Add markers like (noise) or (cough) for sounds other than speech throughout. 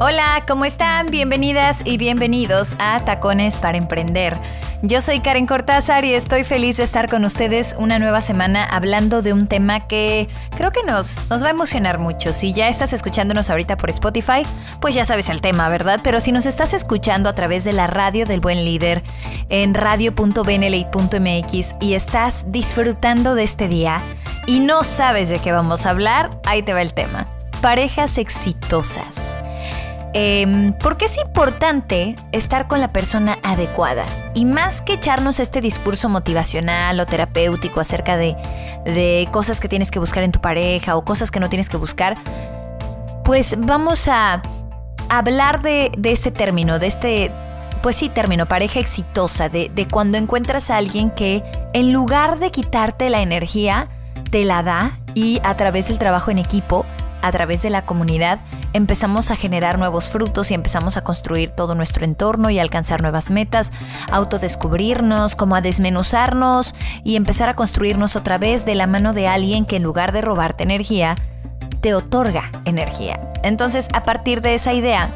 Hola, ¿cómo están? Bienvenidas y bienvenidos a Tacones para Emprender. Yo soy Karen Cortázar y estoy feliz de estar con ustedes una nueva semana hablando de un tema que creo que nos, nos va a emocionar mucho. Si ya estás escuchándonos ahorita por Spotify, pues ya sabes el tema, ¿verdad? Pero si nos estás escuchando a través de la radio del buen líder en radio.benelate.mx y estás disfrutando de este día y no sabes de qué vamos a hablar, ahí te va el tema. Parejas exitosas. Eh, ¿Por qué es importante estar con la persona adecuada? Y más que echarnos este discurso motivacional o terapéutico acerca de, cosas que tienes que buscar en tu pareja o cosas que no tienes que buscar, pues vamos a hablar de, de este término, de este, pues sí, término, pareja exitosa, de, de cuando encuentras a alguien que en lugar de quitarte la energía, te la da y a través del trabajo en equipo, a través de la comunidad, empezamos a generar nuevos frutos y empezamos a construir todo nuestro entorno y alcanzar nuevas metas, autodescubrirnos, como a desmenuzarnos y empezar a construirnos otra vez de la mano de alguien que en lugar de robarte energía, te otorga energía. Entonces, a partir de esa idea,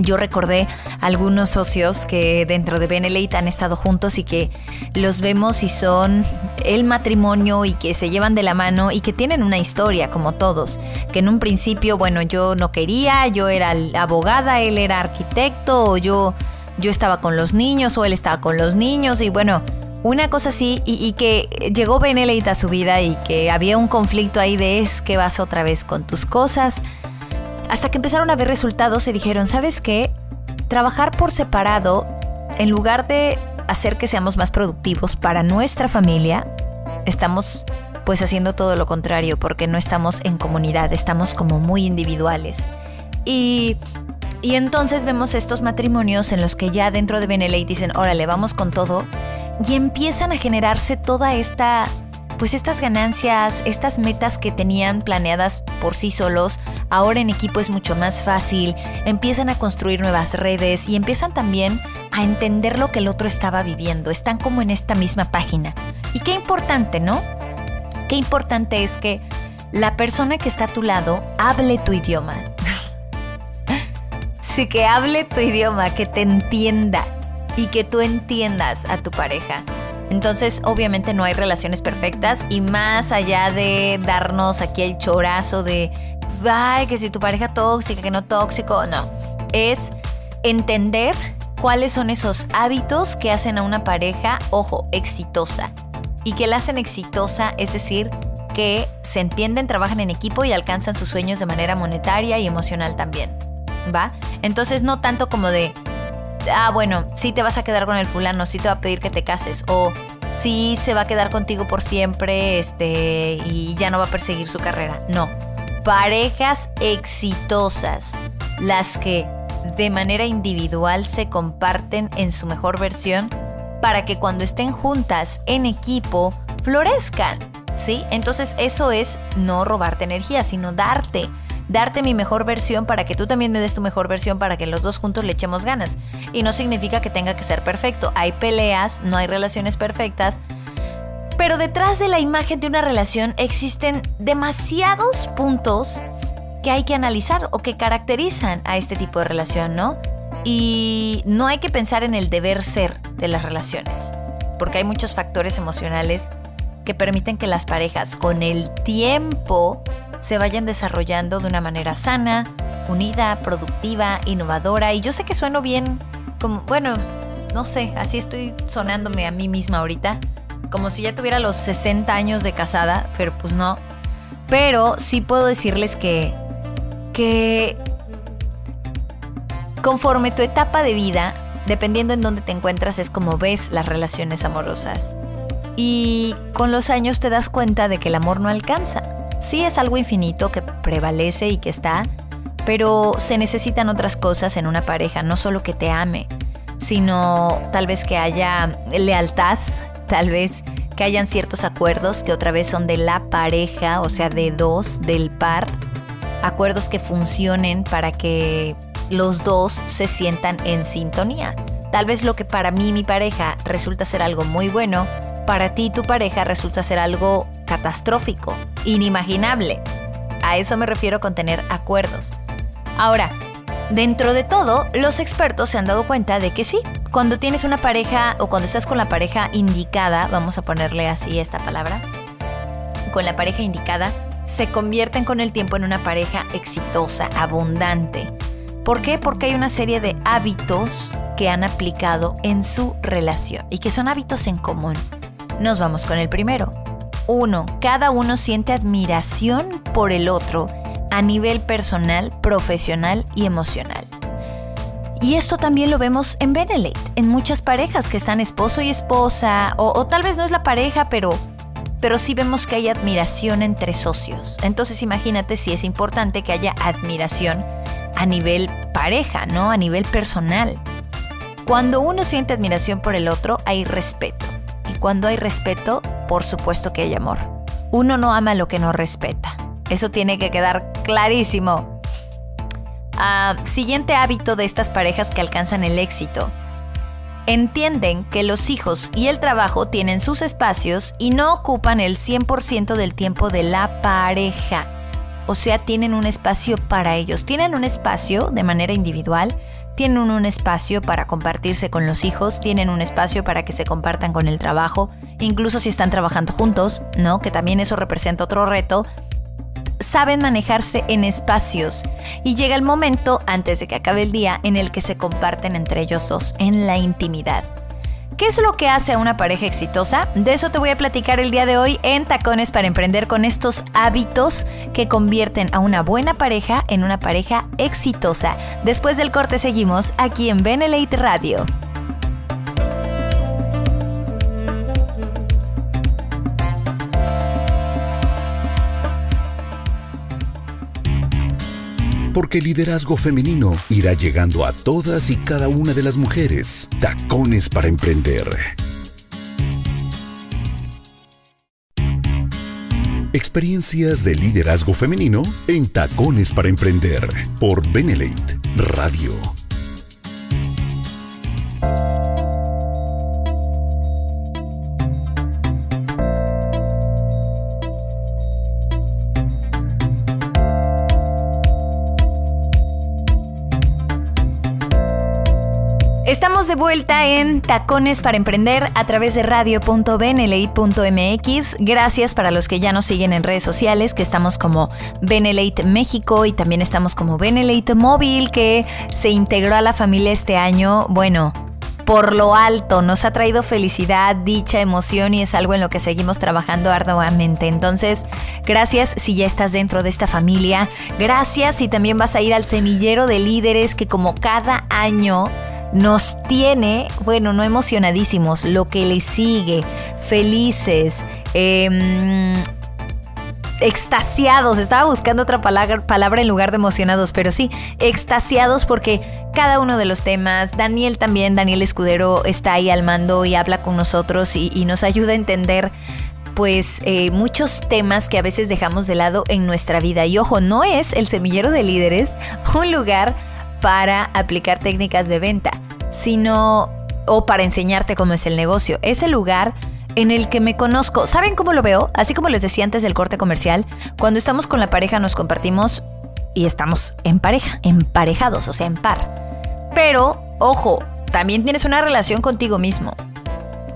yo recordé algunos socios que dentro de Benelate han estado juntos y que los vemos y son el matrimonio y que se llevan de la mano y que tienen una historia como todos. Que en un principio, bueno, yo no quería, yo era abogada, él era arquitecto, o yo, yo estaba con los niños o él estaba con los niños y bueno, una cosa así y, y, que llegó Benelate a su vida y que había un conflicto ahí de es que vas otra vez con tus cosas. Hasta que empezaron a ver resultados y dijeron, ¿sabes qué? Trabajar por separado, en lugar de hacer que seamos más productivos para nuestra familia, estamos pues haciendo todo lo contrario porque no estamos en comunidad, estamos como muy individuales. Y, y entonces vemos estos matrimonios en los que ya dentro de Benelete dicen, órale, vamos con todo, y empiezan a generarse toda esta pues estas ganancias, estas metas que tenían planeadas por sí solos, ahora en equipo es mucho más fácil, empiezan a construir nuevas redes y empiezan también a entender lo que el otro estaba viviendo, están como en esta misma página. Y qué importante, ¿no? Qué importante es que la persona que está a tu lado hable tu idioma. (laughs) sí, que hable tu idioma, que te entienda y que tú entiendas a tu pareja. Entonces, obviamente no hay relaciones perfectas y más allá de darnos aquí el chorazo de, ay, que si tu pareja tóxica, que no tóxico, no. Es entender cuáles son esos hábitos que hacen a una pareja, ojo, exitosa. Y que la hacen exitosa, es decir, que se entienden, trabajan en equipo y alcanzan sus sueños de manera monetaria y emocional también. ¿Va? Entonces no tanto como de, ah, bueno, sí te vas a quedar con el fulano, sí te va a pedir que te cases, o sí se va a quedar contigo por siempre, este, y ya no va a perseguir su carrera. No. Parejas exitosas, las que de manera individual se comparten en su mejor versión para que cuando estén juntas en equipo florezcan. ¿Sí? Entonces eso es no robarte energía, sino darte darte mi mejor versión para que tú también me des tu mejor versión para que los dos juntos le echemos ganas. Y no significa que tenga que ser perfecto. Hay peleas, no hay relaciones perfectas. Pero detrás de la imagen de una relación existen demasiados puntos que hay que analizar o que caracterizan a este tipo de relación, ¿no? Y no hay que pensar en el deber ser de las relaciones, porque hay muchos factores emocionales que permiten que las parejas con el tiempo se vayan desarrollando de una manera sana, unida, productiva, innovadora. Y yo sé que sueno bien, como, bueno, no sé, así estoy sonándome a mí misma ahorita, como si ya tuviera los 60 años de casada, pero pues no. Pero sí puedo decirles que, que conforme tu etapa de vida dependiendo en dónde te encuentras es como ves las relaciones amorosas. Y con los años te das cuenta de que el amor no alcanza. Sí es algo infinito que prevalece y que está, pero se necesitan otras cosas en una pareja, no solo que te ame, sino tal vez que haya lealtad, tal vez que hayan ciertos acuerdos que otra vez son de la pareja, o sea, de dos, del par, acuerdos que funcionen para que los dos se sientan en sintonía. Tal vez lo que para mí mi pareja resulta ser algo muy bueno, para ti tu pareja resulta ser algo catastrófico, inimaginable. A eso me refiero con tener acuerdos. Ahora, dentro de todo, los expertos se han dado cuenta de que sí, cuando tienes una pareja o cuando estás con la pareja indicada, vamos a ponerle así esta palabra, con la pareja indicada, se convierten con el tiempo en una pareja exitosa, abundante. ¿Por qué? Porque hay una serie de hábitos que han aplicado en su relación y que son hábitos en común. Nos vamos con el primero. Uno, cada uno siente admiración por el otro a nivel personal, profesional y emocional. Y esto también lo vemos en Benelete, en muchas parejas que están esposo y esposa, o, tal vez no es la pareja, pero, pero sí vemos que hay admiración entre socios. Entonces imagínate si es importante que haya admiración a nivel pareja, ¿no? A nivel personal. Cuando uno siente admiración por el otro, hay respeto. Cuando hay respeto, por supuesto que hay amor. Uno no ama lo que no respeta. Eso tiene que quedar clarísimo. Ah, siguiente hábito de estas parejas que alcanzan el éxito. Entienden que los hijos y el trabajo tienen sus espacios y no ocupan el 100% del tiempo de la pareja. O sea, tienen un espacio para ellos. Tienen un espacio de manera individual, tienen un espacio para compartirse con los hijos, tienen un espacio para que se compartan con el trabajo, incluso si están trabajando juntos, ¿no? Que también eso representa otro reto, saben manejarse en espacios y llega el momento, antes de que acabe el día, en el que se comparten entre ellos dos en la intimidad. ¿Qué es lo que hace a una pareja exitosa? De eso te voy a platicar el día de hoy en Tacones para Emprender con estos hábitos que convierten a una buena pareja en una pareja exitosa. Después del corte seguimos aquí en Benelate Radio. Porque el liderazgo femenino irá llegando a todas y cada una de las mujeres. Tacones para emprender. Experiencias de liderazgo femenino en Tacones para Emprender por Benelate Radio. De vuelta en Tacones para Emprender a través de radio.benelate.mx. Gracias para los que ya nos siguen en redes sociales, que estamos como Benelate México y también estamos como Benelate Móvil, que se integró a la familia este año. Bueno, por lo alto, nos ha traído felicidad, dicha, emoción y es algo en lo que seguimos trabajando arduamente. Entonces, gracias si ya estás dentro de esta familia. Gracias si también vas a ir al semillero de líderes que como cada año nos tiene, bueno, no emocionadísimos, lo que le sigue, felices, em, extasiados. Estaba buscando otra palabra, palabra en lugar de emocionados, pero sí, extasiados porque cada uno de los temas, Daniel también, Daniel Escudero está ahí al mando y habla con nosotros y, nos ayuda a entender pues eh, muchos temas que a veces dejamos de lado en nuestra vida. Y ojo, no es el semillero de líderes un lugar para aplicar técnicas de venta, sino o para enseñarte cómo es el negocio. Es el lugar en el que me conozco. ¿Saben cómo lo veo? Así como les decía antes del corte comercial, cuando estamos con la pareja nos compartimos y estamos en pareja, emparejados, o sea, en par. Pero, ojo, también tienes una relación contigo mismo.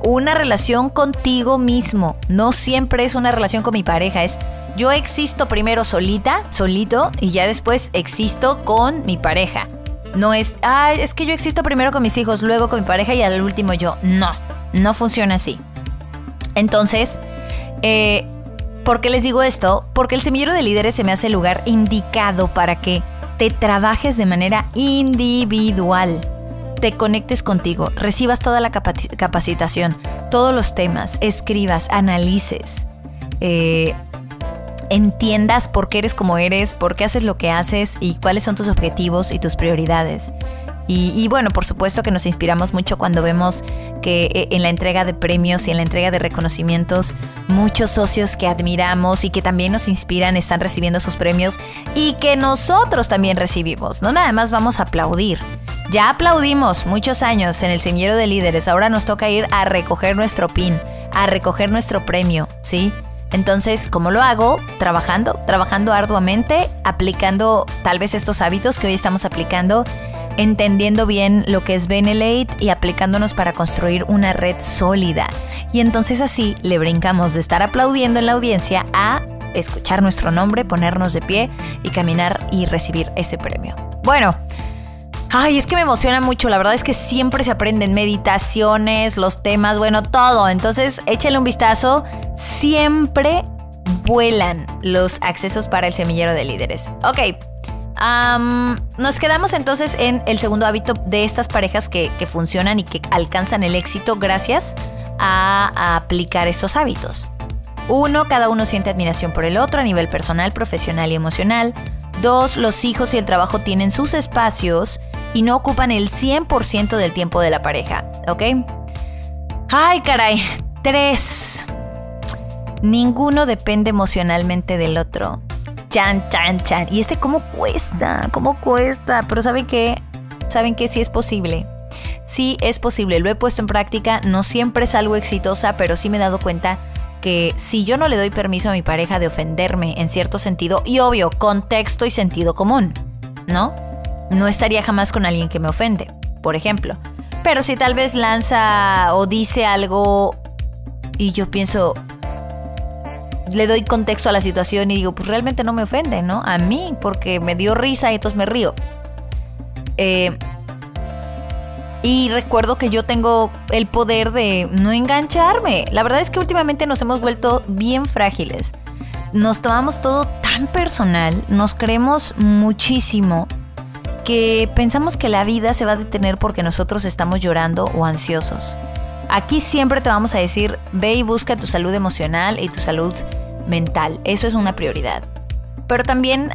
Una relación contigo mismo. No siempre es una relación con mi pareja, es yo existo primero solita, solito, y ya después existo con mi pareja. No es, ah, es que yo existo primero con mis hijos, luego con mi pareja y al último yo. No, no funciona así. Entonces, eh, ¿por qué les digo esto? Porque el semillero de líderes se me hace el lugar indicado para que te trabajes de manera individual. te conectes contigo, recibas toda la capacitación, todos los temas, escribas, analices, eh, entiendas por qué eres como eres, por qué haces lo que haces y cuáles son tus objetivos y tus prioridades. Y, bueno, por supuesto que nos inspiramos mucho cuando vemos que eh, en la entrega de premios y en la entrega de reconocimientos, muchos socios que admiramos y que también nos inspiran están recibiendo sus premios y que nosotros también recibimos. No nada más vamos a aplaudir. Ya aplaudimos muchos años en el semillero de líderes, ahora nos toca ir a recoger nuestro pin, a recoger nuestro premio, ¿sí? Entonces, ¿cómo lo hago? Trabajando, trabajando arduamente, aplicando tal vez estos hábitos que hoy estamos aplicando entendiendo bien lo que es Benelate y aplicándonos para construir una red sólida. Y entonces así le brincamos de estar aplaudiendo en la audiencia a escuchar nuestro nombre, ponernos de pie y caminar y recibir ese premio. Bueno, Ay, es que me emociona mucho. La verdad es que siempre se aprenden meditaciones, los temas, bueno, todo. Entonces, échale un vistazo. Siempre vuelan los accesos para el semillero de líderes. Ok, nos quedamos entonces en el segundo hábito de estas parejas que, funcionan y que alcanzan el éxito gracias a, aplicar esos hábitos. Uno, cada uno siente admiración por el otro a nivel personal, profesional y emocional. Dos, los hijos y el trabajo tienen sus espacios y no ocupan el 100% del tiempo de la pareja, ¿ok? Ay, caray. Tres, ninguno depende emocionalmente del otro. Chan, chan, chan. Y este, ¿cómo cuesta? ¿Cómo cuesta? Pero ¿saben qué? ¿Saben qué? Sí es posible. Sí es posible. Lo he puesto en práctica. No siempre es algo exitosa, pero sí me he dado cuenta que si yo no le doy permiso a mi pareja de ofenderme en cierto sentido, y obvio, contexto y sentido común, ¿no? No estaría jamás con alguien que me ofende, por ejemplo. Pero si tal vez lanza o dice algo y yo pienso, le doy contexto a la situación y digo, pues realmente no me ofende, ¿no? A mí, porque me dio risa y entonces me río. Eh, y recuerdo que yo tengo el poder de no engancharme. La verdad es que últimamente nos hemos vuelto bien frágiles. Nos tomamos todo tan personal, nos creemos muchísimo que pensamos que la vida se va a detener porque nosotros estamos llorando o ansiosos. Aquí siempre te vamos a decir, ve y busca tu salud emocional y tu salud mental. Eso es una prioridad. Pero también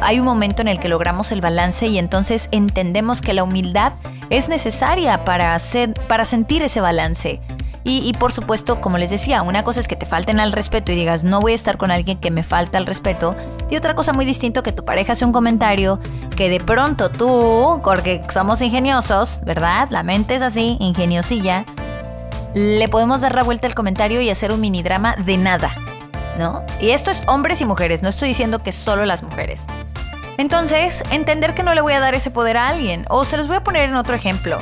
hay un momento en el que logramos el balance y entonces entendemos que la humildad es necesaria para, hacer, para sentir ese balance. Y, por supuesto, como les decía, una cosa es que te falten al respeto y digas, no voy a estar con alguien que me falta al respeto. Y otra cosa muy distinto, que tu pareja hace un comentario que de pronto tú, porque somos ingeniosos, ¿verdad? La mente es así, ingeniosilla. Le podemos dar la vuelta al comentario y hacer un mini drama de nada. ¿no? Y esto es hombres y mujeres, no estoy diciendo que solo las mujeres. Entonces, entender que no le voy a dar ese poder a alguien. O se los voy a poner en otro ejemplo.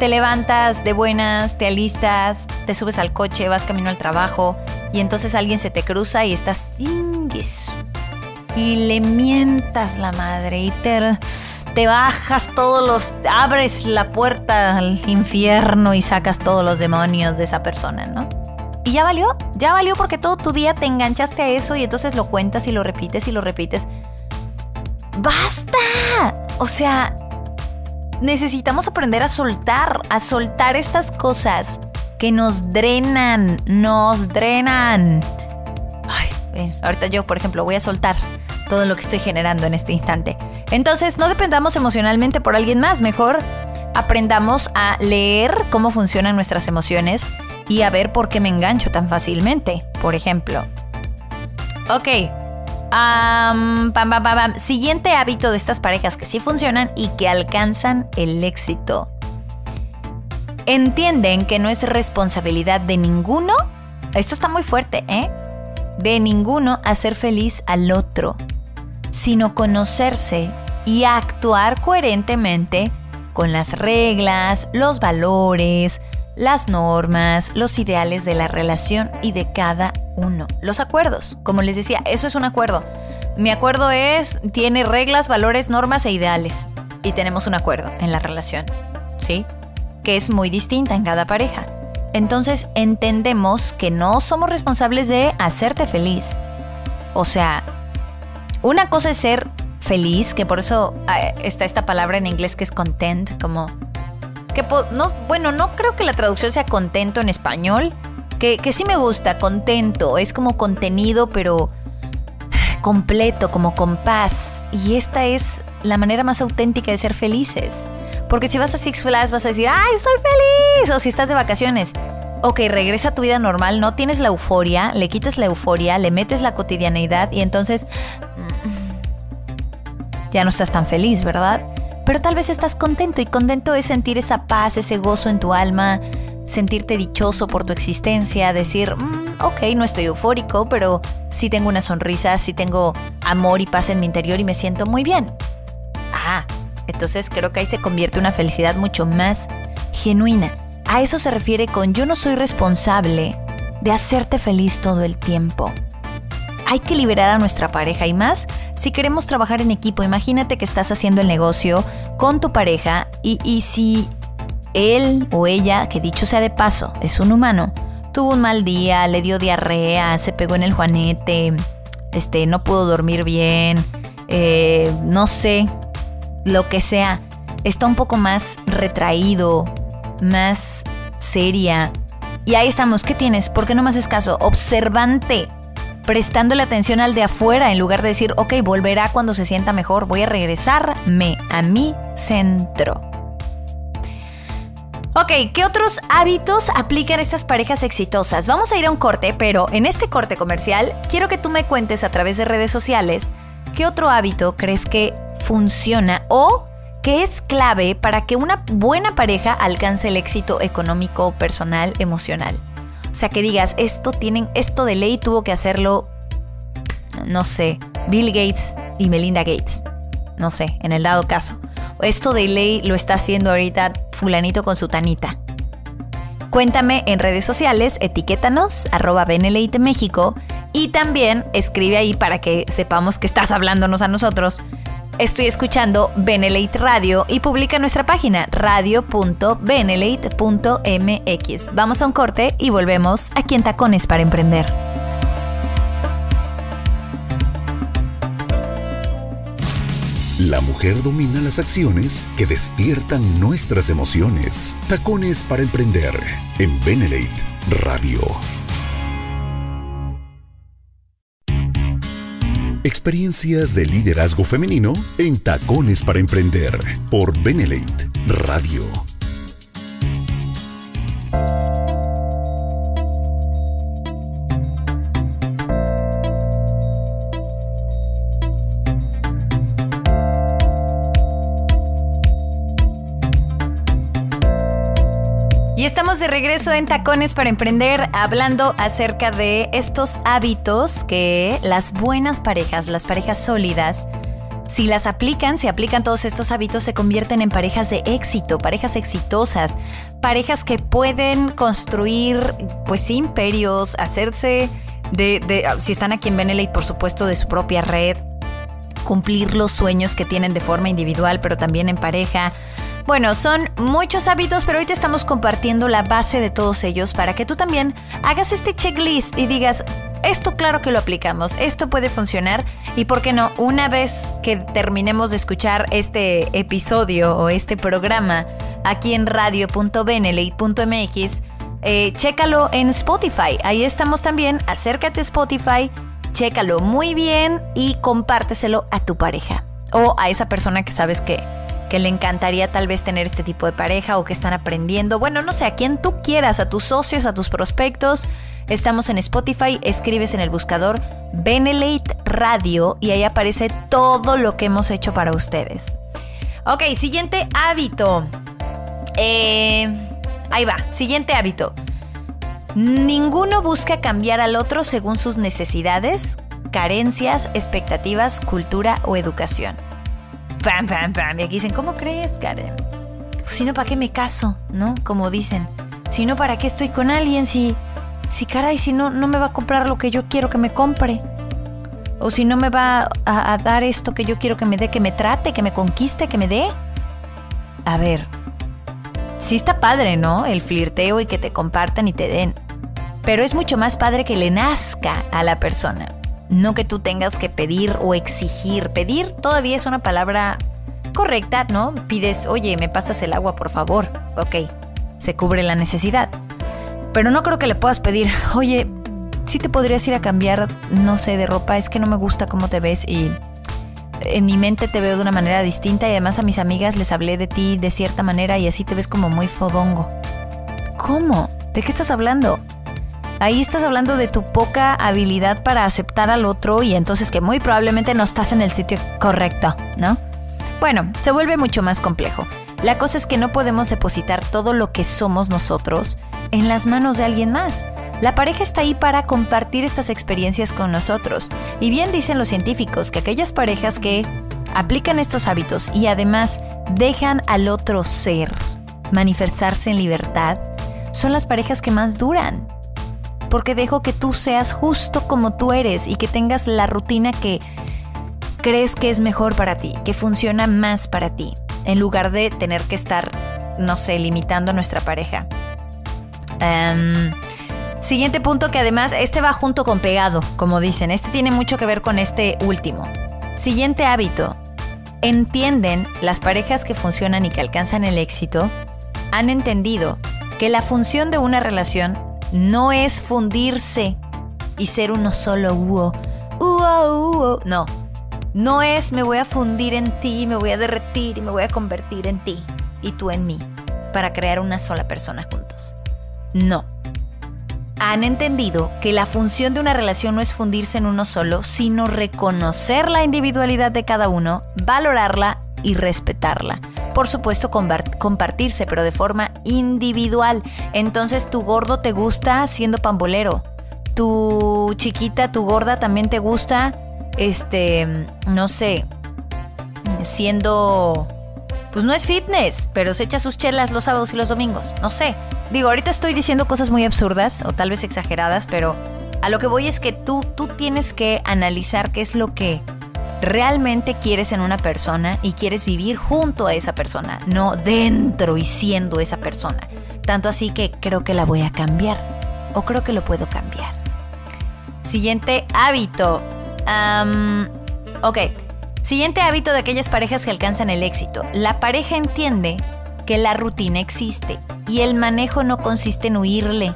Te levantas de buenas, te alistas, te subes al coche, vas camino al trabajo y entonces alguien se te cruza y estás y le mientas la madre y te, te bajas todos los... abres la puerta al infierno y sacas todos los demonios de esa persona, ¿no? Y ya valió, ya valió porque todo tu día te enganchaste a eso y entonces lo cuentas y lo repites y lo repites. ¡Basta! O sea, necesitamos aprender a soltar, a soltar estas cosas que nos drenan, nos drenan. Ay, ahorita yo, por ejemplo, voy a soltar todo lo que estoy generando en este instante. Entonces, no dependamos emocionalmente por alguien más, mejor aprendamos a leer cómo funcionan nuestras emociones y a ver por qué me engancho tan fácilmente, por ejemplo. Ok. Siguiente hábito de estas parejas que sí funcionan y que alcanzan el éxito. Entienden que no es responsabilidad de ninguno, esto está muy fuerte, ¿eh? De ninguno hacer feliz al otro, sino conocerse y actuar coherentemente con las reglas, los valores, las normas, los ideales de la relación y de cada uno. Los acuerdos, como les decía, eso es un acuerdo. Mi acuerdo es, tiene reglas, valores, normas e ideales. Y tenemos un acuerdo en la relación, ¿sí? Que es muy distinta en cada pareja. Entonces entendemos que no somos responsables de hacerte feliz. O sea, una cosa es ser feliz, que por eso ah, está esta palabra en inglés que es content, como que no, bueno, no creo que la traducción sea contento en español, que, sí me gusta, contento, es como contenido, pero completo, como con paz. Y esta es la manera más auténtica de ser felices. Porque si vas a Six Flags vas a decir, ¡ay, soy feliz! O si estás de vacaciones, ok, regresa a tu vida normal, no tienes la euforia, le quitas la euforia, le metes la cotidianeidad y entonces mm, ya no estás tan feliz, ¿verdad? Pero tal vez estás contento y contento es sentir esa paz, ese gozo en tu alma, sentirte dichoso por tu existencia, decir, mm, ok, no estoy eufórico, pero sí tengo una sonrisa, sí tengo amor y paz en mi interior y me siento muy bien. Ah, entonces creo que ahí se convierte una felicidad mucho más genuina. A eso se refiere con yo no soy responsable de hacerte feliz todo el tiempo. Hay que liberar a nuestra pareja y más si queremos trabajar en equipo. Imagínate que estás haciendo el negocio con tu pareja y, y si él o ella, que dicho sea de paso, es un humano, tuvo un mal día, le dio diarrea, se pegó en el juanete, este, no pudo dormir bien, eh, no sé, lo que sea, está un poco más retraído, más seria. Y ahí estamos, ¿qué tienes? ¿Por qué no me haces caso? Observante, prestándole atención al de afuera en lugar de decir, ok, volverá cuando se sienta mejor, voy a regresarme a mi centro. Ok, ¿qué otros hábitos aplican estas parejas exitosas? Vamos a ir a un corte, pero en este corte comercial quiero que tú me cuentes a través de redes sociales qué otro hábito crees que funciona o que es clave para que una buena pareja alcance el éxito económico, personal, emocional. O sea, que digas, esto tienen, esto de ley tuvo que hacerlo, no sé, Bill Gates y Melinda Gates. No sé, en el dado caso. Esto de ley lo está haciendo ahorita fulanito con su tanita. Cuéntame en redes sociales, etiquétanos, arroba México, y también escribe ahí para que sepamos que estás hablándonos a nosotros Estoy escuchando Benelate Radio y publica nuestra página radio.benelate.mx. Vamos a un corte y volvemos aquí en Tacones para Emprender. La mujer domina las acciones que despiertan nuestras emociones. Tacones para Emprender en Benelate Radio. Experiencias de liderazgo femenino en Tacones para Emprender por Benelate Radio. Regreso en Tacones para Emprender hablando acerca de estos hábitos que las buenas parejas, las parejas sólidas, si las aplican, si aplican todos estos hábitos, se convierten en parejas de éxito, parejas exitosas, parejas que pueden construir, pues, imperios, hacerse de, de si están aquí en Benelete, por supuesto, de su propia red, cumplir los sueños que tienen de forma individual, pero también en pareja, bueno, son muchos hábitos, pero hoy te estamos compartiendo la base de todos ellos para que tú también hagas este checklist y digas, esto claro que lo aplicamos, esto puede funcionar y por qué no, una vez que terminemos de escuchar este episodio o este programa aquí en radio.benelate.mx, eh, chécalo en Spotify, ahí estamos también, acércate a Spotify, chécalo muy bien y compárteselo a tu pareja o a esa persona que sabes que que le encantaría tal vez tener este tipo de pareja o que están aprendiendo. Bueno, no sé, a quien tú quieras, a tus socios, a tus prospectos. Estamos en Spotify, escribes en el buscador Benelate Radio y ahí aparece todo lo que hemos hecho para ustedes. Ok, siguiente hábito. Eh, ahí va, siguiente hábito. Ninguno busca cambiar al otro según sus necesidades, carencias, expectativas, cultura o educación. Y aquí dicen, ¿cómo crees, Karen? Si no, ¿para qué me caso? ¿No? Como dicen. Si no, ¿para qué estoy con alguien? Si, si caray, si no, no me va a comprar lo que yo quiero que me compre. O si no me va a, a dar esto que yo quiero que me dé, que me trate, que me conquiste, que me dé. A ver, sí está padre, ¿no? El flirteo y que te compartan y te den. Pero es mucho más padre que le nazca a la persona no que tú tengas que pedir o exigir. Pedir todavía es una palabra correcta, ¿no? Pides, oye, me pasas el agua, por favor. Ok, se cubre la necesidad. Pero no creo que le puedas pedir, oye, si te podrías ir a cambiar, no sé, de ropa, es que no me gusta cómo te ves y en mi mente te veo de una manera distinta y además a mis amigas les hablé de ti de cierta manera y así te ves como muy fodongo. ¿Cómo? ¿De qué estás hablando? Ahí estás hablando de tu poca habilidad para aceptar al otro y entonces que muy probablemente no estás en el sitio correcto, ¿no? Bueno, se vuelve mucho más complejo. La cosa es que no podemos depositar todo lo que somos nosotros en las manos de alguien más. La pareja está ahí para compartir estas experiencias con nosotros. Y bien dicen los científicos que aquellas parejas que aplican estos hábitos y además dejan al otro ser manifestarse en libertad son las parejas que más duran. Porque dejo que tú seas justo como tú eres y que tengas la rutina que crees que es mejor para ti, que funciona más para ti, en lugar de tener que estar, no sé, limitando a nuestra pareja. Em, siguiente punto que además este va junto con pegado, como dicen. Este tiene mucho que ver con este último. Siguiente hábito. Entienden las parejas que funcionan y que alcanzan el éxito, han entendido que la función de una relación no es fundirse y ser uno solo No. No es me voy a fundir en ti, me voy a derretir y me voy a convertir en ti y tú en mí para crear una sola persona juntos. No. Han entendido que la función de una relación no es fundirse en uno solo, sino reconocer la individualidad de cada uno, valorarla y respetarla. Por supuesto, compartirse, pero de forma individual. Entonces, tu gordo te gusta siendo pambolero. Tu chiquita, tu gorda también te gusta, este, no sé, siendo pues no es fitness, pero se echa sus chelas los sábados y los domingos. No sé. Digo, ahorita estoy diciendo cosas muy absurdas o tal vez exageradas, pero a lo que voy es que tú, tú tienes que analizar qué es lo que realmente quieres en una persona y quieres vivir junto a esa persona, no dentro y siendo esa persona. Tanto así que creo que la voy a cambiar o creo que lo puedo cambiar. Siguiente hábito. ok. Siguiente hábito de aquellas parejas que alcanzan el éxito. La pareja entiende que la rutina existe y el manejo no consiste en huirle,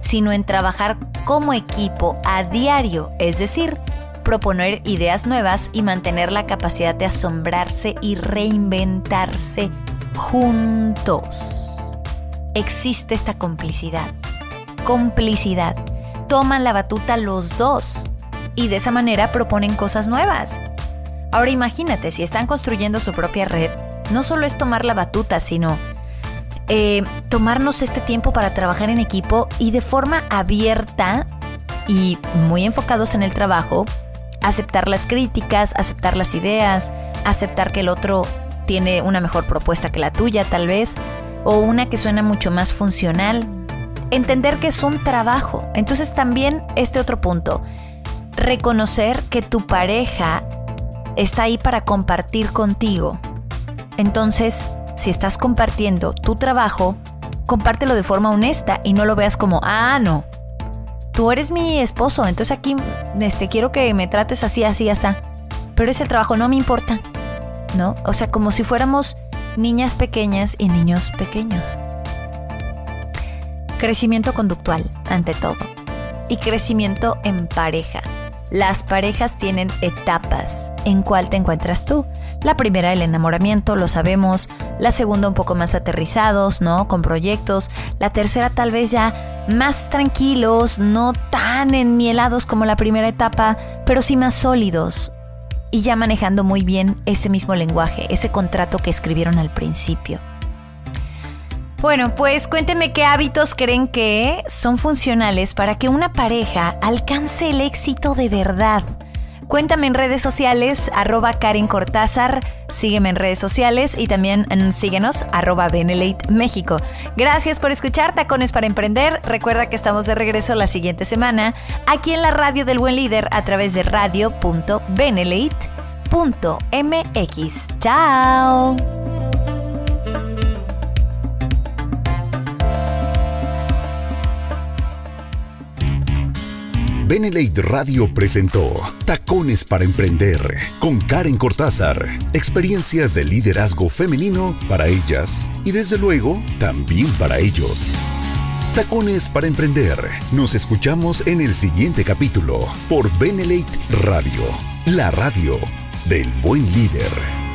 sino en trabajar como equipo a diario, es decir, proponer ideas nuevas y mantener la capacidad de asombrarse y reinventarse juntos. Existe esta complicidad. Complicidad. Toman la batuta los dos y de esa manera proponen cosas nuevas Ahora imagínate, si están construyendo su propia red, no solo es tomar la batuta, sino eh, tomarnos este tiempo para trabajar en equipo y de forma abierta y muy enfocados en el trabajo, aceptar las críticas, aceptar las ideas, aceptar que el otro tiene una mejor propuesta que la tuya tal vez, o una que suena mucho más funcional. Entender que es un trabajo. Entonces también este otro punto, reconocer que tu pareja está ahí para compartir contigo. Entonces, si estás compartiendo tu trabajo, compártelo de forma honesta y no lo veas como, ah, no, tú eres mi esposo, entonces aquí este, quiero que me trates así, así, así. Pero ese trabajo no me importa, ¿no? O sea, como si fuéramos niñas pequeñas y niños pequeños. Crecimiento conductual, ante todo. Y crecimiento en pareja. Las parejas tienen etapas. ¿En cuál te encuentras tú? La primera, el enamoramiento, lo sabemos. La segunda, un poco más aterrizados, ¿no? Con proyectos. La tercera, tal vez ya más tranquilos, no tan enmielados como la primera etapa, pero sí más sólidos. Y ya manejando muy bien ese mismo lenguaje, ese contrato que escribieron al principio. Bueno, pues cuéntenme qué hábitos creen que son funcionales para que una pareja alcance el éxito de verdad. Cuéntame en redes sociales, arroba Karen Cortázar, sígueme en redes sociales y también síguenos, arroba Benelate México. Gracias por escuchar Tacones para Emprender. Recuerda que estamos de regreso la siguiente semana aquí en la radio del buen líder a través de radio.benelate.mx. ¡Chao! Benelate Radio presentó Tacones para Emprender con Karen Cortázar. Experiencias de liderazgo femenino para ellas y desde luego también para ellos. Tacones para Emprender. Nos escuchamos en el siguiente capítulo por Benelate Radio, la radio del buen líder.